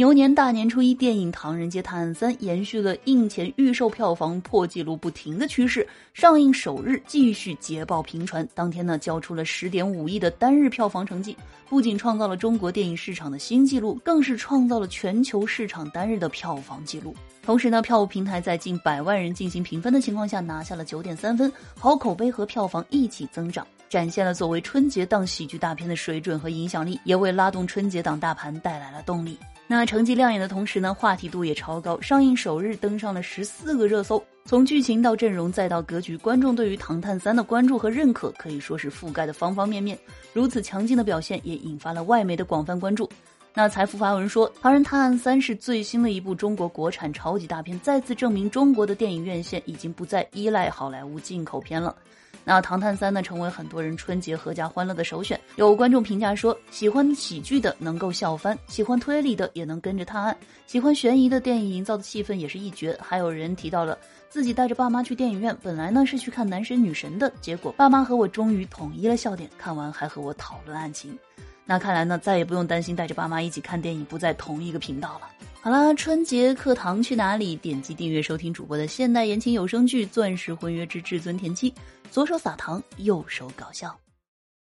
牛年大年初一，电影《唐人街探案三》延续了映前预售票房破纪录不停的趋势，上映首日继续捷报频传，当天呢交出了十点五亿的单日票房成绩，不仅创造了中国电影市场的新纪录，更是创造了全球市场单日的票房纪录。同时呢，票务平台在近百万人进行评分的情况下，拿下了九点三分，好口碑和票房一起增长，展现了作为春节档喜剧大片的水准和影响力，也为拉动春节档大盘带来了动力。那成绩亮眼的同时呢，话题度也超高。上映首日登上了十四个热搜，从剧情到阵容再到格局，观众对于《唐探三》的关注和认可可以说是覆盖的方方面面。如此强劲的表现也引发了外媒的广泛关注。那财富发文说，《唐人探案三》是最新的一部中国国产超级大片，再次证明中国的电影院线已经不再依赖好莱坞进口片了。那《唐探三》呢，成为很多人春节阖家欢乐的首选。有观众评价说，喜欢喜剧的能够笑翻，喜欢推理的也能跟着探案，喜欢悬疑的电影营造的气氛也是一绝。还有人提到了自己带着爸妈去电影院，本来呢是去看男神女神的，结果爸妈和我终于统一了笑点，看完还和我讨论案情。那看来呢，再也不用担心带着爸妈一起看电影不在同一个频道了。好啦，春节课堂去哪里？点击订阅收听主播的现代言情有声剧《钻石婚约之至尊田妻》，左手撒糖，右手搞笑。